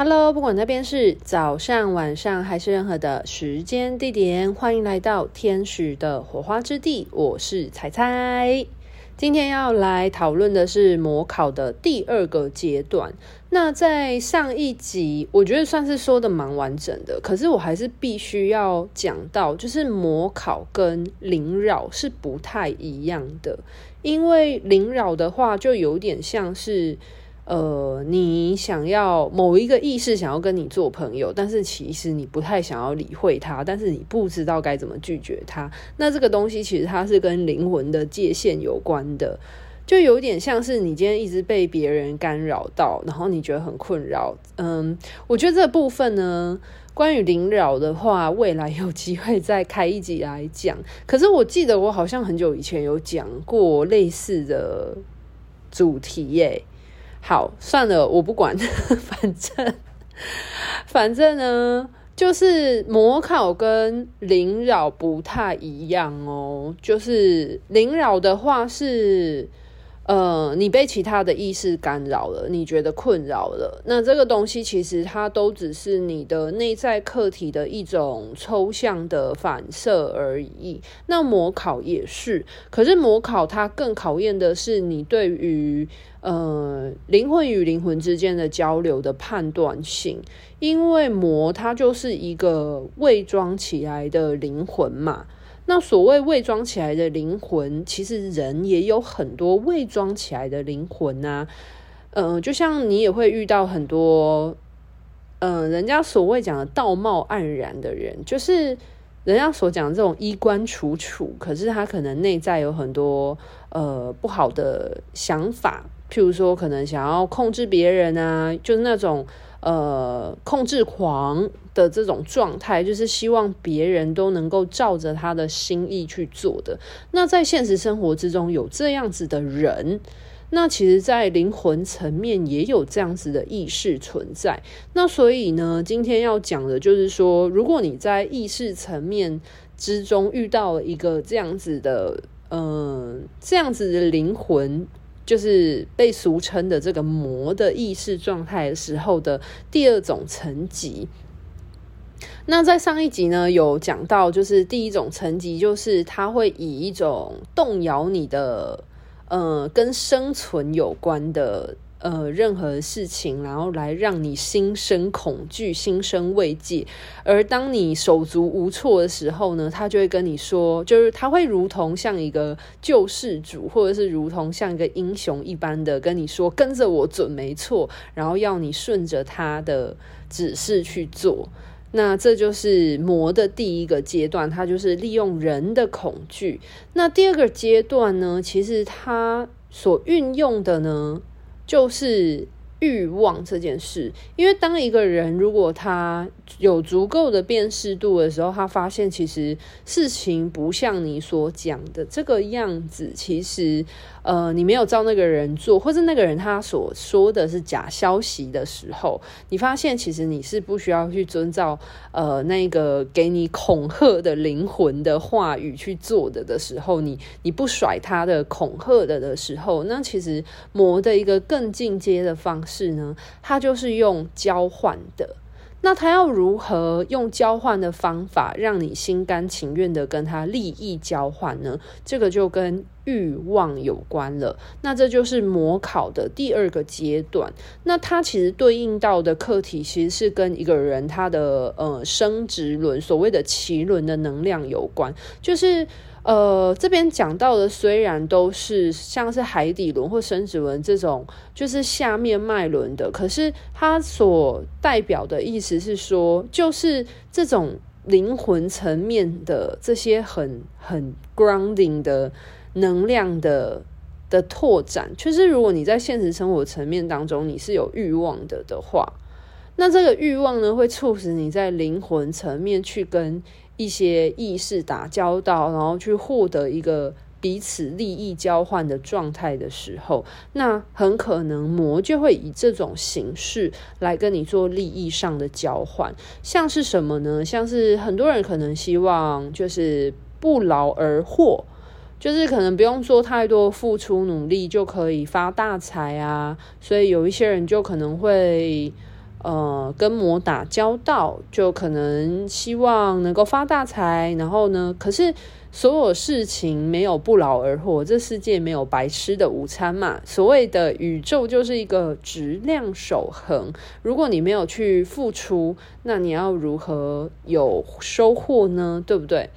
Hello，不管那边是早上、晚上还是任何的时间地点，欢迎来到天使的火花之地。我是彩彩，今天要来讨论的是模考的第二个阶段。那在上一集，我觉得算是说的蛮完整的，可是我还是必须要讲到，就是模考跟灵扰是不太一样的，因为灵扰的话就有点像是。呃，你想要某一个意识想要跟你做朋友，但是其实你不太想要理会他，但是你不知道该怎么拒绝他。那这个东西其实它是跟灵魂的界限有关的，就有点像是你今天一直被别人干扰到，然后你觉得很困扰。嗯，我觉得这部分呢，关于灵扰的话，未来有机会再开一集来讲。可是我记得我好像很久以前有讲过类似的主题耶。好，算了，我不管，反正反正呢，就是模考跟临扰不太一样哦。就是临扰的话是。呃，你被其他的意识干扰了，你觉得困扰了，那这个东西其实它都只是你的内在课题的一种抽象的反射而已。那模考也是，可是模考它更考验的是你对于呃灵魂与灵魂之间的交流的判断性，因为模它就是一个伪装起来的灵魂嘛。那所谓伪装起来的灵魂，其实人也有很多伪装起来的灵魂呐、啊。嗯、就像你也会遇到很多，嗯、人家所谓讲的道貌岸然的人，就是人家所讲的这种衣冠楚楚，可是他可能内在有很多呃不好的想法，譬如说可能想要控制别人啊，就是那种。呃，控制狂的这种状态，就是希望别人都能够照着他的心意去做的。那在现实生活之中有这样子的人，那其实，在灵魂层面也有这样子的意识存在。那所以呢，今天要讲的就是说，如果你在意识层面之中遇到一个这样子的，嗯、这样子的灵魂。就是被俗称的这个魔的意识状态的时候的第二种层级。那在上一集呢，有讲到，就是第一种层级，就是它会以一种动摇你的，呃，跟生存有关的。呃，任何事情，然后来让你心生恐惧、心生慰藉。而当你手足无措的时候呢，他就会跟你说，就是他会如同像一个救世主，或者是如同像一个英雄一般的跟你说：“跟着我准没错。”然后要你顺着他的指示去做。那这就是魔的第一个阶段，它就是利用人的恐惧。那第二个阶段呢，其实它所运用的呢。就是欲望这件事，因为当一个人如果他有足够的辨识度的时候，他发现其实事情不像你所讲的这个样子，其实。呃，你没有照那个人做，或者那个人他所说的是假消息的时候，你发现其实你是不需要去遵照呃那个给你恐吓的灵魂的话语去做的的时候，你你不甩他的恐吓的的时候，那其实魔的一个更进阶的方式呢，它就是用交换的。那他要如何用交换的方法让你心甘情愿的跟他利益交换呢？这个就跟欲望有关了。那这就是模考的第二个阶段。那它其实对应到的课题其实是跟一个人他的呃生殖轮，所谓的奇轮的能量有关，就是。呃，这边讲到的虽然都是像是海底轮或生殖轮这种，就是下面脉轮的，可是它所代表的意思是说，就是这种灵魂层面的这些很很 grounding 的能量的的拓展，就是如果你在现实生活层面当中你是有欲望的的话，那这个欲望呢，会促使你在灵魂层面去跟。一些意识打交道，然后去获得一个彼此利益交换的状态的时候，那很可能魔就会以这种形式来跟你做利益上的交换。像是什么呢？像是很多人可能希望就是不劳而获，就是可能不用做太多付出努力就可以发大财啊。所以有一些人就可能会。呃跟魔打交道，就可能希望能够发大财。然后呢，可是所有事情没有不劳而获，这世界没有白吃的午餐嘛。所谓的宇宙就是一个质量守恒，如果你没有去付出，那你要如何有收获呢？对不对？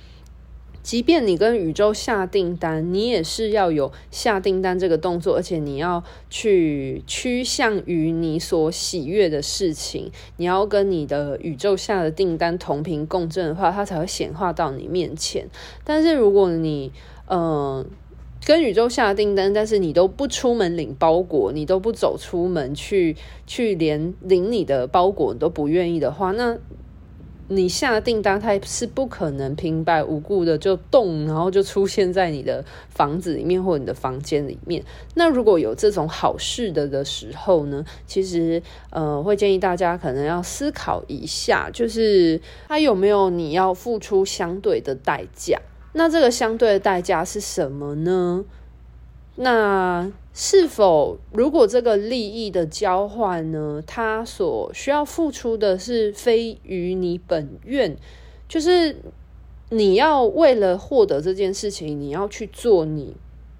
即便你跟宇宙下订单，你也是要有下订单这个动作，而且你要去趋向于你所喜悦的事情，你要跟你的宇宙下的订单同频共振的话，它才会显化到你面前。但是如果你嗯、跟宇宙下订单，但是你都不出门领包裹，你都不走出门去去连领你的包裹你都不愿意的话，那。你下订单，它是不可能平白无故的就动，然后就出现在你的房子里面或你的房间里面。那如果有这种好事的的时候呢，其实呃会建议大家可能要思考一下，就是它有没有你要付出相对的代价？那这个相对的代价是什么呢？那是否，如果这个利益的交换呢，他所需要付出的是非于你本愿，就是你要为了获得这件事情，你要去做你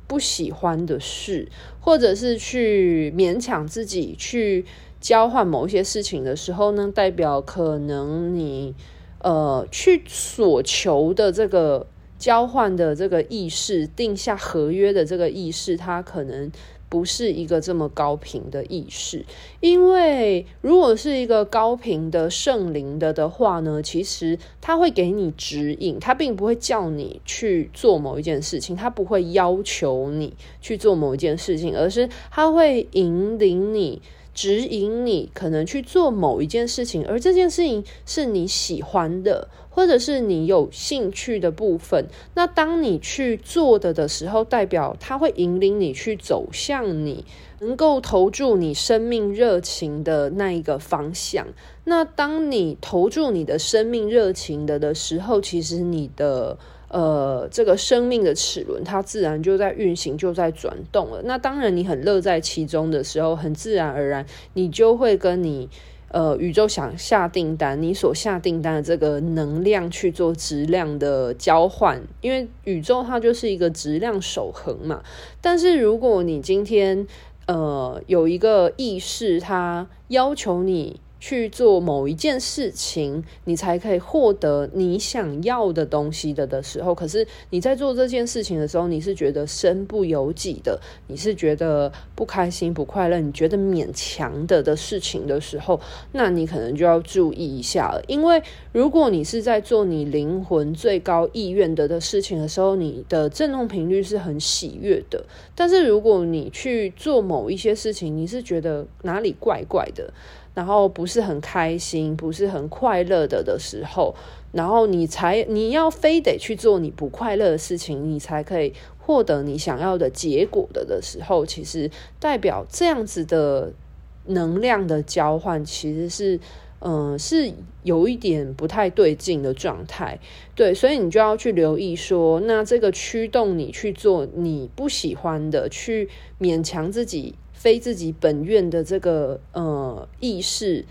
不喜欢的事，或者是去勉强自己去交换某一些事情的时候呢，代表可能你呃去所求的这个。交换的这个意识，定下合约的这个意识，它可能不是一个这么高频的意识。因为如果是一个高频的圣灵的的话呢，其实它会给你指引，它并不会叫你去做某一件事情，它不会要求你去做某一件事情，而是它会引领你。指引你可能去做某一件事情，而这件事情是你喜欢的，或者是你有兴趣的部分。那当你去做的的时候，代表它会引领你去走向你能够投注你生命热情的那一个方向。那当你投注你的生命热情的的时候，其实你的。呃，这个生命的齿轮，它自然就在运行，就在转动了。那当然，你很乐在其中的时候，很自然而然，你就会跟你呃宇宙想下订单，你所下订单的这个能量去做质量的交换，因为宇宙它就是一个质量守恒嘛。但是如果你今天呃有一个意识，它要求你。去做某一件事情，你才可以获得你想要的东西的的时候，可是你在做这件事情的时候，你是觉得身不由己的，你是觉得不开心、不快乐，你觉得勉强的的事情的时候，那你可能就要注意一下了。因为如果你是在做你灵魂最高意愿的的事情的时候，你的振动频率是很喜悦的。但是如果你去做某一些事情，你是觉得哪里怪怪的。然后不是很开心，不是很快乐的的时候，然后你才你要非得去做你不快乐的事情，你才可以获得你想要的结果的的时候，其实代表这样子的能量的交换，其实是嗯、是有一点不太对劲的状态。对，所以你就要去留意说，那这个驱动你去做你不喜欢的，去勉强自己。非自己本愿的这个呃意识，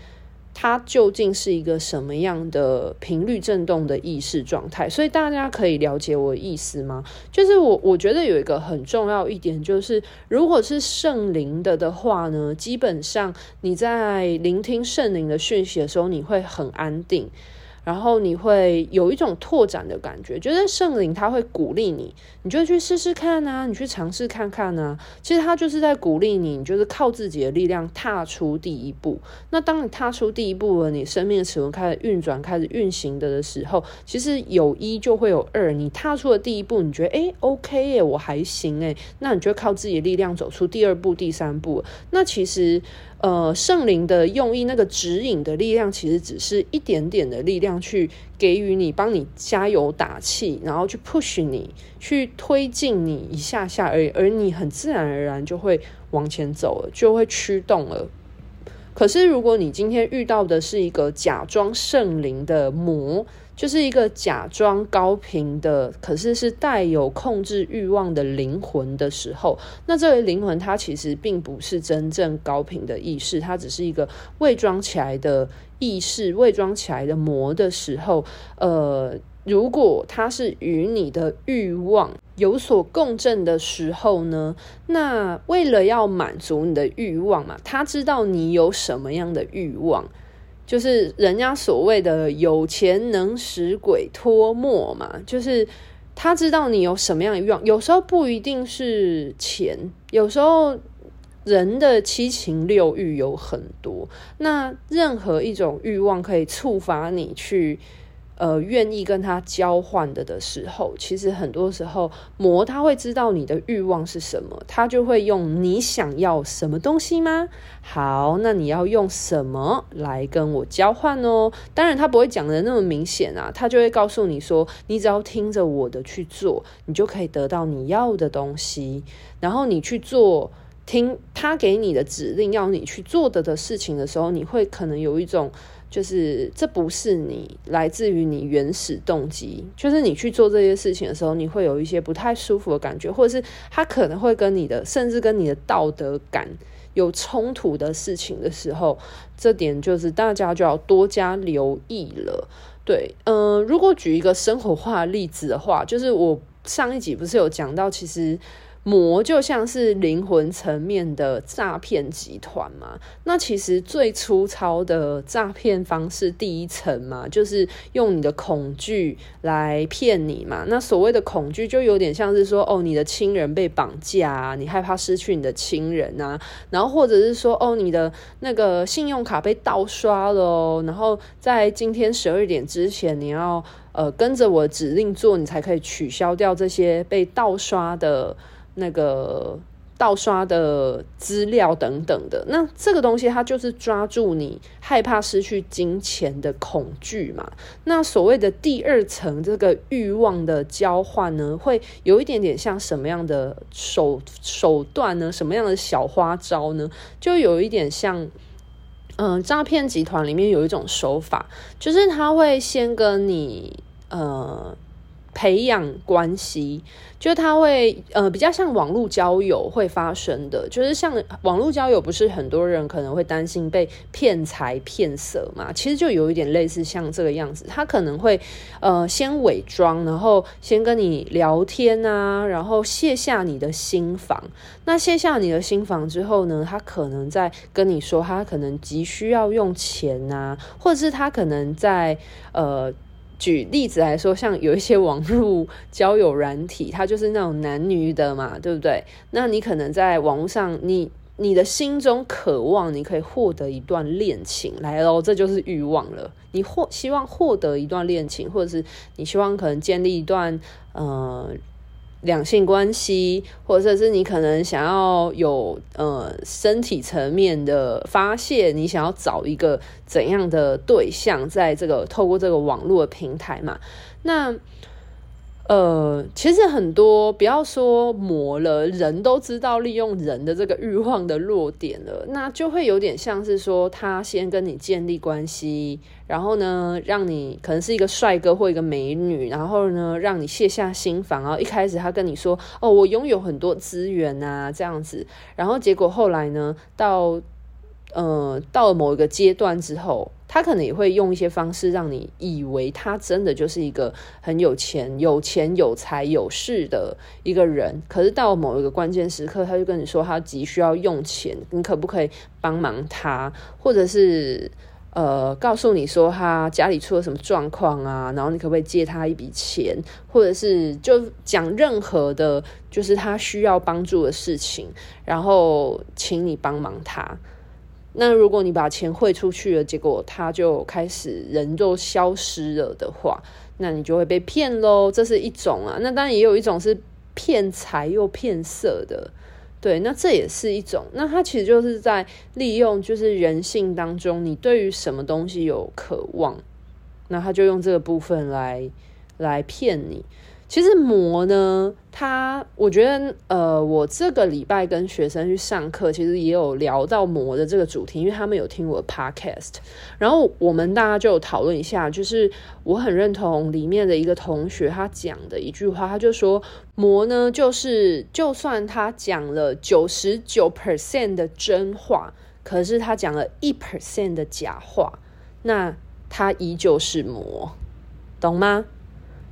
它究竟是一个什么样的频率振动的意识状态？所以大家可以了解我意思吗？就是我我觉得有一个很重要一点，就是如果是圣灵的的话呢，基本上你在聆听圣灵的讯息的时候，你会很安定。然后你会有一种拓展的感觉，觉得圣灵他会鼓励你，你就去试试看啊，你去尝试看看啊。其实他就是在鼓励你，你就是靠自己的力量踏出第一步。那当你踏出第一步了，你生命的齿轮开始运转、开始运行的的时候，其实有一就会有二。你踏出了第一步，你觉得诶 OK 耶，我还行诶，那你就靠自己的力量走出第二步、第三步。那其实。呃，圣灵的用意，那个指引的力量，其实只是一点点的力量，去给予你，帮你加油打气，然后去 push 你，去推进你一下下而已，而你很自然而然就会往前走了，就会驱动了。可是，如果你今天遇到的是一个假装圣灵的魔，就是一个假装高频的，可是是带有控制欲望的灵魂的时候，那这位灵魂它其实并不是真正高频的意识，它只是一个伪装起来的意识，伪装起来的魔的时候，呃。如果它是与你的欲望有所共振的时候呢，那为了要满足你的欲望嘛，他知道你有什么样的欲望，就是人家所谓的有钱能使鬼推磨嘛，就是他知道你有什么样的欲望。有时候不一定是钱，有时候人的七情六欲有很多，那任何一种欲望可以触发你去。呃，愿意跟他交换的的时候，其实很多时候魔他会知道你的欲望是什么，他就会用你想要什么东西吗？好，那你要用什么来跟我交换哦？当然，他不会讲的那么明显啊，他就会告诉你说，你只要听着我的去做，你就可以得到你要的东西。然后你去做，听他给你的指令，要你去做的的事情的时候，你会可能有一种。就是这不是你来自于你原始动机，就是你去做这些事情的时候，你会有一些不太舒服的感觉，或者是他可能会跟你的，甚至跟你的道德感有冲突的事情的时候，这点就是大家就要多加留意了。对，嗯、如果举一个生活化的例子的话，就是我上一集不是有讲到，其实。魔就像是灵魂层面的诈骗集团嘛，那其实最粗糙的诈骗方式，第一层嘛，就是用你的恐惧来骗你嘛。那所谓的恐惧，就有点像是说，哦，你的亲人被绑架啊，你害怕失去你的亲人啊，然后或者是说，哦，你的那个信用卡被盗刷了哦，然后在今天十二点之前，你要呃跟着我指令做，你才可以取消掉这些被盗刷的。那个盗刷的资料等等的，那这个东西它就是抓住你害怕失去金钱的恐惧嘛。那所谓的第二层这个欲望的交换呢，会有一点点像什么样的手手段呢？什么样的小花招呢？就有一点像，嗯、诈骗集团里面有一种手法，就是他会先跟你，呃。培养关系，就他会呃比较像网络交友会发生的，就是像网络交友，不是很多人可能会担心被骗财骗色嘛？其实就有一点类似像这个样子，他可能会呃先伪装，然后先跟你聊天啊，然后卸下你的心防。那卸下你的心防之后呢，他可能在跟你说，他可能急需要用钱啊，或者是他可能在呃。举例子来说，像有一些网络交友软体，它就是那种男女的嘛，对不对？那你可能在网络上，你你的心中渴望，你可以获得一段恋情来喽，这就是欲望了。你获希望获得一段恋情，或者是你希望可能建立一段呃。两性关系，或者是你可能想要有呃身体层面的发泄，你想要找一个怎样的对象，在这个透过这个网络的平台嘛？那。呃，其实很多不要说魔了，人都知道利用人的这个欲望的弱点了，那就会有点像是说，他先跟你建立关系，然后呢，让你可能是一个帅哥或一个美女，然后呢，让你卸下心防，然后一开始他跟你说，哦，我拥有很多资源啊，这样子，然后结果后来呢，到。呃，到了某一个阶段之后，他可能也会用一些方式让你以为他真的就是一个很有钱、有钱有财有势的一个人。可是到了某一个关键时刻，他就跟你说他急需要用钱，你可不可以帮忙他？或者是呃，告诉你说他家里出了什么状况啊，然后你可不可以借他一笔钱？或者是就讲任何的，就是他需要帮助的事情，然后请你帮忙他。那如果你把钱汇出去了，结果他就开始人就消失了的话，那你就会被骗喽。这是一种啊，那当然也有一种是骗财又骗色的，对，那这也是一种。那他其实就是在利用就是人性当中，你对于什么东西有渴望，那他就用这个部分来来骗你。其实魔呢，它我觉得，呃，我这个礼拜跟学生去上课，其实也有聊到魔的这个主题，因为他们有听我的 podcast，然后我们大家就有讨论一下，就是我很认同里面的一个同学他讲的一句话，他就说魔呢，就是就算他讲了九十九 percent 的真话，可是他讲了一 percent 的假话，那他依旧是魔，懂吗？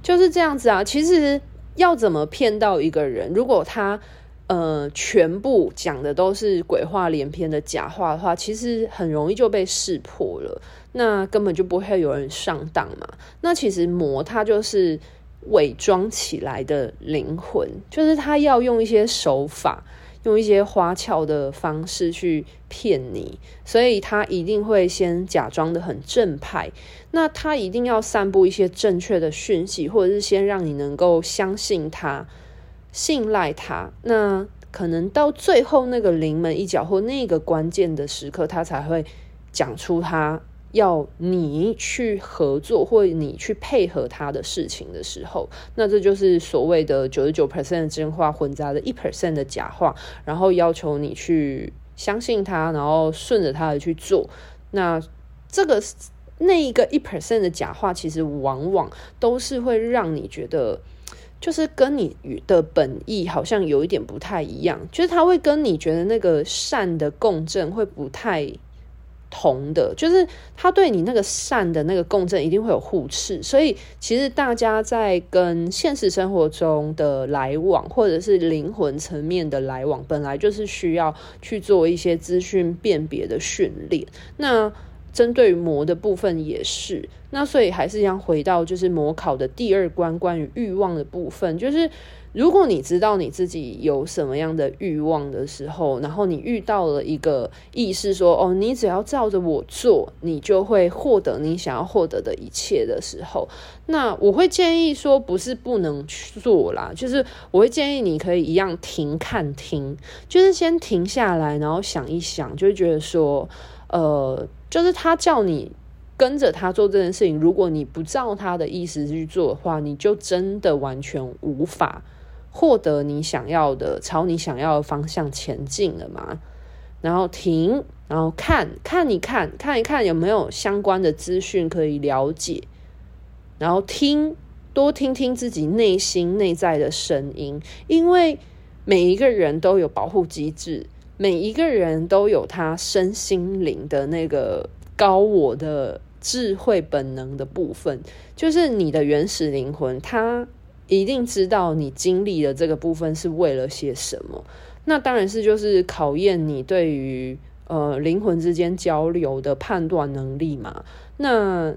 就是这样子啊，其实要怎么骗到一个人？如果他呃全部讲的都是鬼话连篇的假话的话，其实很容易就被识破了，那根本就不会有人上当嘛。那其实魔他就是伪装起来的灵魂，就是他要用一些手法。用一些花俏的方式去骗你，所以他一定会先假装的很正派。那他一定要散布一些正确的讯息，或者是先让你能够相信他、信赖他。那可能到最后那个临门一脚或那个关键的时刻，他才会讲出他。要你去合作，或你去配合他的事情的时候，那这就是所谓的九十九 percent 的真话混杂的一 percent 的假话，然后要求你去相信他，然后顺着他的去做。那这个那一个一 percent 的假话，其实往往都是会让你觉得，就是跟你的本意好像有一点不太一样，就是他会跟你觉得那个善的共振会不太。同的，就是他对你那个善的那个共振一定会有互斥，所以其实大家在跟现实生活中的来往，或者是灵魂层面的来往，本来就是需要去做一些资讯辨别的训练。那针对于魔的部分也是，那所以还是要回到就是魔考的第二关，关于欲望的部分，就是。如果你知道你自己有什么样的欲望的时候，然后你遇到了一个意识说：“哦，你只要照着我做，你就会获得你想要获得的一切的时候，那我会建议说，不是不能去做啦，就是我会建议你可以一样停看听，就是先停下来，然后想一想，就会觉得说，呃，就是他叫你跟着他做这件事情，如果你不照他的意思去做的话，你就真的完全无法。获得你想要的，朝你想要的方向前进了吗？然后停，然后看看一看，看一看有没有相关的资讯可以了解，然后听，多听听自己内心内在的声音，因为每一个人都有保护机制，每一个人都有他身心灵的那个高我的智慧本能的部分，就是你的原始灵魂，它。一定知道你经历的这个部分是为了些什么，那当然是就是考验你对于呃灵魂之间交流的判断能力嘛。那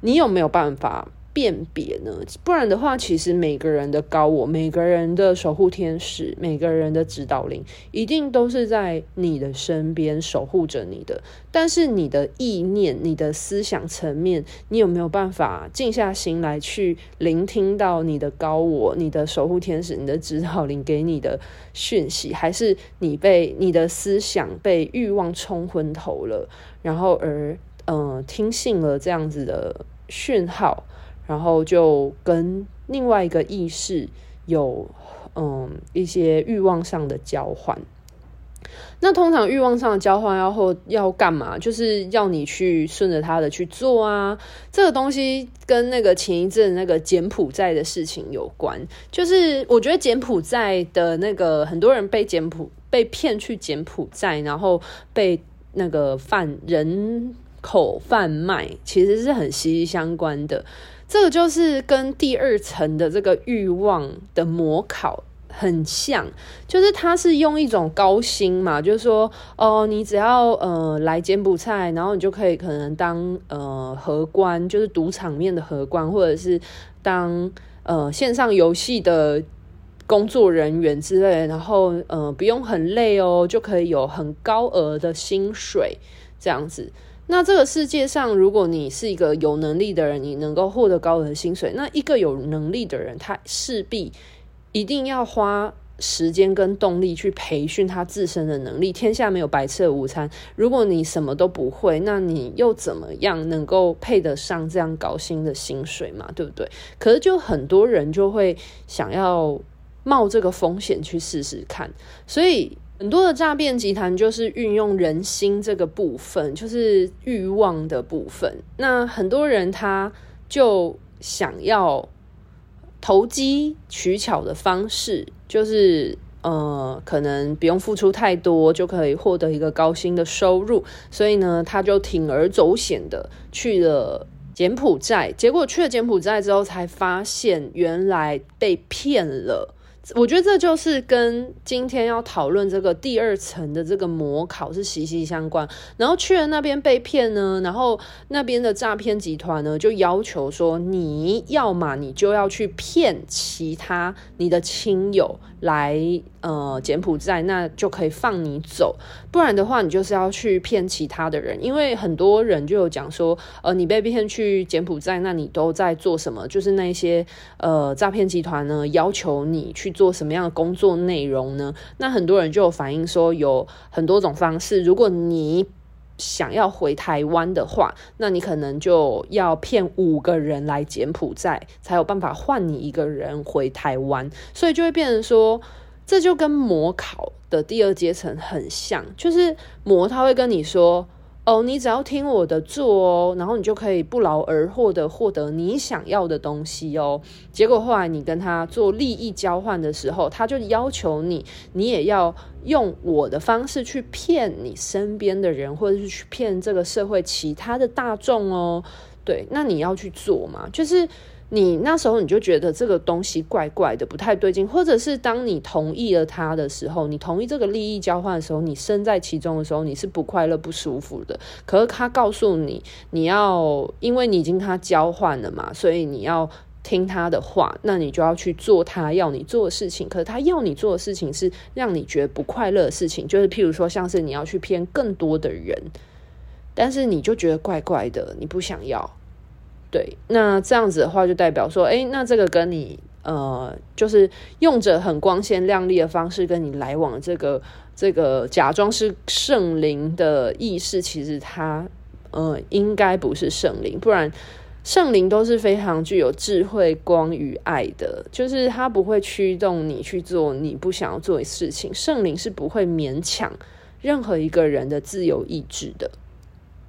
你有没有办法辨别呢？不然的话，其实每个人的高我、每个人的守护天使、每个人的指导灵，一定都是在你的身边守护着你的。但是你的意念、你的思想层面，你有没有办法静下心来去聆听到你的高我、你的守护天使、你的指导灵给你的讯息？还是你被你的思想被欲望冲昏头了，然后而嗯、呃、听信了这样子的讯号？然后就跟另外一个意识有嗯一些欲望上的交换。那通常欲望上的交换要后要干嘛？就是要你去顺着他的去做啊。这个东西跟那个前一阵那个柬埔寨的事情有关。就是我觉得柬埔寨的那个很多人被柬埔被骗去柬埔寨，然后被那个贩人口贩卖，其实是很息息相关的。这个就是跟第二层的这个欲望的模考很像，就是他是用一种高薪嘛，就是说，哦，你只要呃来柬埔寨，然后你就可以可能当呃荷官，就是赌场面的荷官，或者是当呃线上游戏的工作人员之类，然后呃不用很累哦，就可以有很高额的薪水这样子。那这个世界上，如果你是一个有能力的人，你能够获得高额薪水，那一个有能力的人，他势必一定要花时间跟动力去培训他自身的能力。天下没有白吃的午餐，如果你什么都不会，那你又怎么样能够配得上这样高薪的薪水嘛？对不对？可是就很多人就会想要冒这个风险去试试看，所以很多的诈骗集团就是运用人心这个部分，就是欲望的部分。那很多人他就想要。投机取巧的方式，就是呃，可能不用付出太多就可以获得一个高薪的收入，所以呢，他就铤而走险的去了柬埔寨。结果去了柬埔寨之后，才发现原来被骗了。我觉得这就是跟今天要讨论这个第二层的这个模考是息息相关。然后去了那边被骗呢，然后那边的诈骗集团呢就要求说，你要嘛你就要去骗其他你的亲友来呃柬埔寨，那就可以放你走。不然的话，你就是要去骗其他的人，因为很多人就有讲说，呃，你被骗去柬埔寨，那你都在做什么？就是那些呃诈骗集团呢要求你去。做什么样的工作内容呢？那很多人就有反映说，有很多种方式。如果你想要回台湾的话，那你可能就要骗五个人来柬埔寨，才有办法换你一个人回台湾。所以就会变成说，这就跟模考的第二阶层很像，就是模他会跟你说。哦，你只要听我的做哦，然后你就可以不劳而获的获得你想要的东西哦。结果后来你跟他做利益交换的时候，他就要求你，你也要用我的方式去骗你身边的人，或者是去骗这个社会其他的大众哦。对，那你要去做嘛，就是。你那时候你就觉得这个东西怪怪的，不太对劲，或者是当你同意了他的时候，你同意这个利益交换的时候，你身在其中的时候，你是不快乐、不舒服的。可是他告诉你，你要因为你已经跟他交换了嘛，所以你要听他的话，那你就要去做他要你做的事情。可是他要你做的事情是让你觉得不快乐的事情，就是譬如说，像是你要去骗更多的人，但是你就觉得怪怪的，你不想要。对，那这样子的话，就代表说，诶，那这个跟你呃，就是用着很光鲜亮丽的方式跟你来往这个这个假装是圣灵的意识，其实它呃应该不是圣灵，不然圣灵都是非常具有智慧、光与爱的，就是它不会驱动你去做你不想要做的事情，圣灵是不会勉强任何一个人的自由意志的。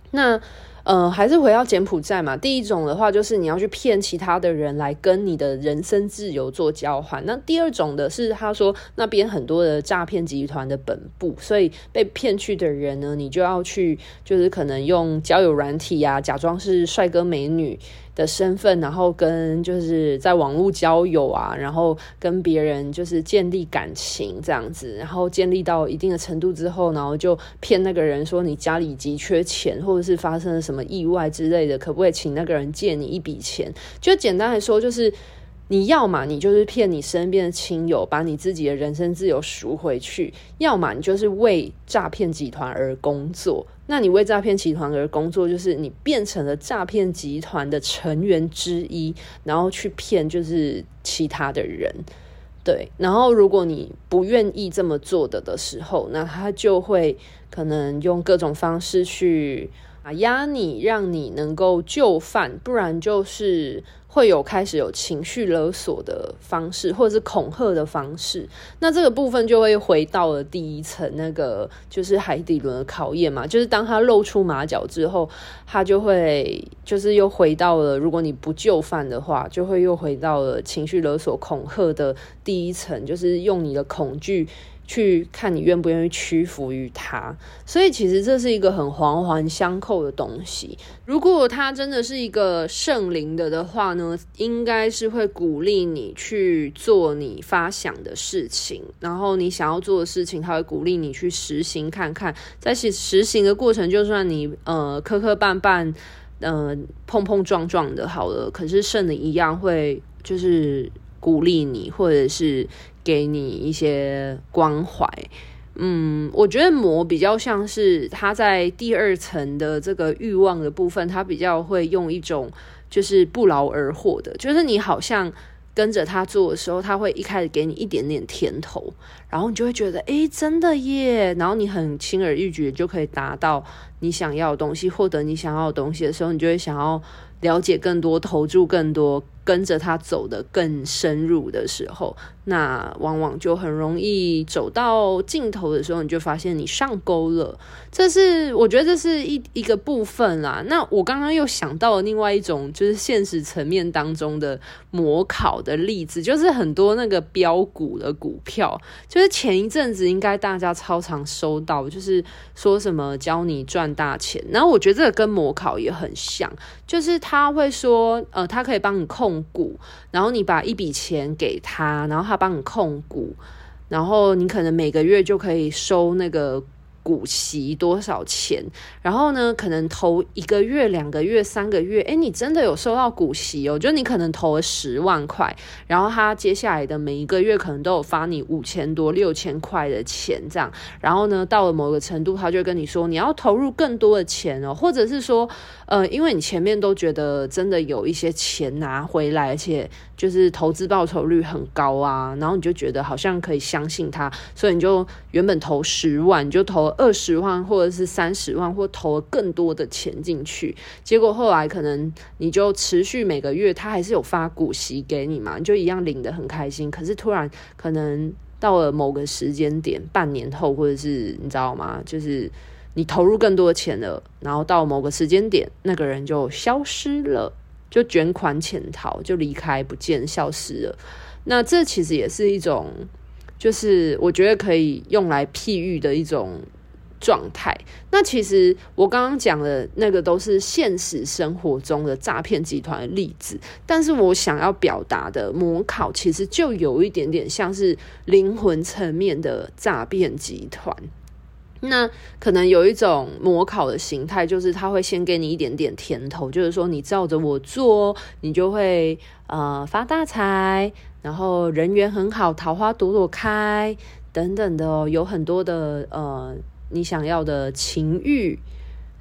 那。呃，还是回到柬埔寨嘛。第一种的话，就是你要去骗其他的人来跟你的人身自由做交换。那第二种的是，他说那边很多的诈骗集团的本部，所以被骗去的人呢，你就要去，就是可能用交友软体啊，假装是帅哥美女的身份，然后跟就是在网络交友啊，然后跟别人就是建立感情这样子，然后建立到一定的程度之后，然后就骗那个人说你家里急缺钱，或者是发生了什么意外之类的，可不可以请那个人借你一笔钱？就简单来说，就是。你要嘛，你就是骗你身边的亲友，把你自己的人身自由赎回去；要么你就是为诈骗集团而工作。那你为诈骗集团而工作，就是你变成了诈骗集团的成员之一，然后去骗就是其他的人。对，然后如果你不愿意这么做的的时候，那他就会可能用各种方式去打压你，让你能够就范，不然就是。会有开始有情绪勒索的方式，或者是恐吓的方式。那这个部分就会回到了第一层，那个就是海底轮的考验嘛。就是当他露出马脚之后，他就会就是又回到了，如果你不就范的话，就会又回到了情绪勒索、恐吓的第一层，就是用你的恐惧。去看你愿不愿意屈服于他，所以其实这是一个很环环相扣的东西。如果他真的是一个圣灵的的话呢，应该是会鼓励你去做你发想的事情，然后你想要做的事情，他会鼓励你去实行看看。在实实行的过程，就算你呃磕磕绊绊，呃碰碰撞撞的，好了，可是圣灵一样会就是鼓励你，或者是。给你一些关怀，嗯，我觉得魔比较像是他在第二层的这个欲望的部分，他比较会用一种就是不劳而获的，就是你好像跟着他做的时候，他会一开始给你一点点甜头，然后你就会觉得，诶，真的耶！然后你很轻而易举就可以达到你想要的东西，获得你想要的东西的时候，你就会想要了解更多，投注更多。跟着他走得更深入的时候，那往往就很容易走到尽头的时候，你就发现你上钩了。这是我觉得这是一一个部分啦。那我刚刚又想到了另外一种，就是现实层面当中的模考的例子，就是很多那个标股的股票，就是前一阵子应该大家超常收到，就是说什么教你赚大钱。然后我觉得这个跟模考也很像，就是他会说，呃，他可以帮你控。股，然后你把一笔钱给他，然后他帮你控股，然后你可能每个月就可以收那个。股息多少钱？然后呢，可能投一个月、两个月、三个月，诶，你真的有收到股息哦？就你可能投了十万块，然后他接下来的每一个月可能都有发你五千多、六千块的钱，这样。然后呢，到了某个程度，他就跟你说你要投入更多的钱哦，或者是说，呃，因为你前面都觉得真的有一些钱拿回来，而且就是投资报酬率很高啊，然后你就觉得好像可以相信他，所以你就原本投十万，你就投。二十万或者是三十万，或投了更多的钱进去，结果后来可能你就持续每个月，他还是有发股息给你嘛，你就一样领得很开心。可是突然可能到了某个时间点，半年后或者是你知道吗？就是你投入更多钱了，然后到某个时间点，那个人就消失了，就卷款潜逃，就离开不见，消失了。那这其实也是一种，就是我觉得可以用来譬喻的一种。状态。那其实我刚刚讲的那个都是现实生活中的诈骗集团的例子，但是我想要表达的模考，其实就有一点点像是灵魂层面的诈骗集团。那可能有一种模考的形态，就是他会先给你一点点甜头，就是说你照着我做，你就会呃发大财，然后人缘很好，桃花朵朵开等等的哦，有很多的呃。你想要的情欲，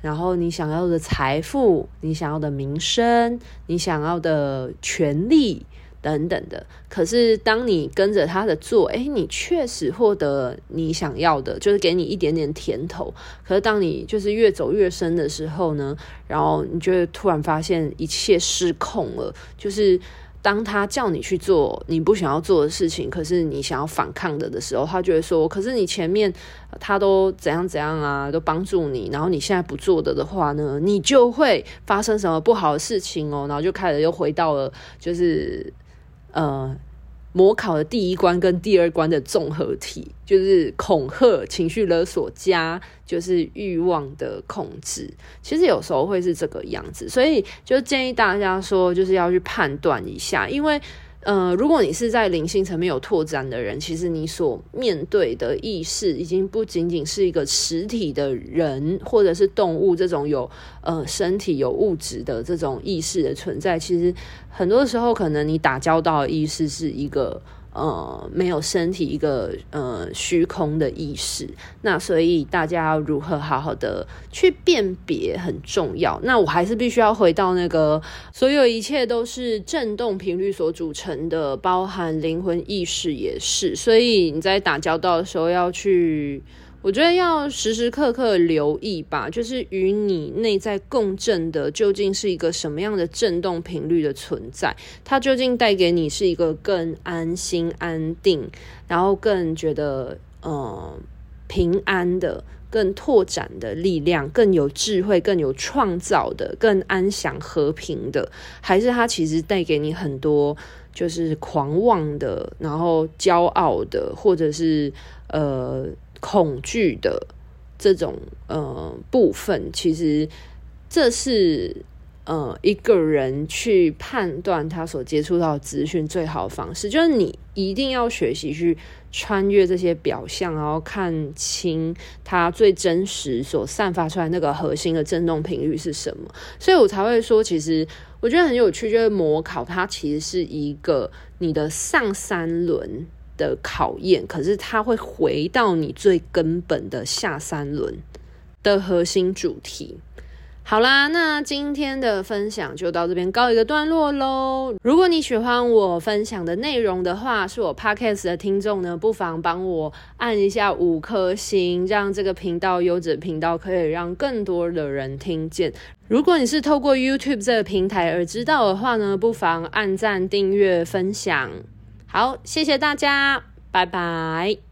然后你想要的财富，你想要的名声，你想要的权利等等的。可是当你跟着他的做，诶，你确实获得你想要的，就是给你一点点甜头。可是当你就是越走越深的时候呢，然后你就突然发现一切失控了，就是。当他叫你去做你不想要做的事情，可是你想要反抗的的时候，他就会说：“可是你前面他都怎样怎样啊，都帮助你，然后你现在不做的的话呢，你就会发生什么不好的事情哦。”然后就开始又回到了就是呃。模考的第一关跟第二关的综合体，就是恐吓、情绪勒索加就是欲望的控制。其实有时候会是这个样子，所以就建议大家说，就是要去判断一下，因为。呃，如果你是在灵性层面有拓展的人，其实你所面对的意识已经不仅仅是一个实体的人或者是动物这种有呃身体有物质的这种意识的存在，其实很多时候可能你打交道的意识是一个。呃，没有身体一个呃虚空的意识，那所以大家要如何好好的去辨别很重要。那我还是必须要回到那个，所有一切都是振动频率所组成的，包含灵魂意识也是。所以你在打交道的时候要去。我觉得要时时刻刻留意吧，就是与你内在共振的究竟是一个什么样的振动频率的存在，它究竟带给你是一个更安心安定，然后更觉得呃平安的、更拓展的力量、更有智慧、更有创造的、更安详和平的，还是它其实带给你很多就是狂妄的，然后骄傲的，或者是呃。恐惧的这种呃部分，其实这是呃一个人去判断他所接触到资讯最好的方式，就是你一定要学习去穿越这些表象，然后看清他最真实所散发出来那个核心的振动频率是什么。所以我才会说，其实我觉得很有趣，就是模考它其实是一个你的上三轮的考验，可是它会回到你最根本的下三轮的核心主题。好啦，那今天的分享就到这边告一个段落喽。如果你喜欢我分享的内容的话，是我 Podcast 的听众呢，不妨帮我按一下五颗星，让这个频道优质频道可以让更多的人听见。如果你是透过 YouTube 这个平台而知道的话呢，不妨按赞、订阅、分享。好，谢谢大家，拜拜。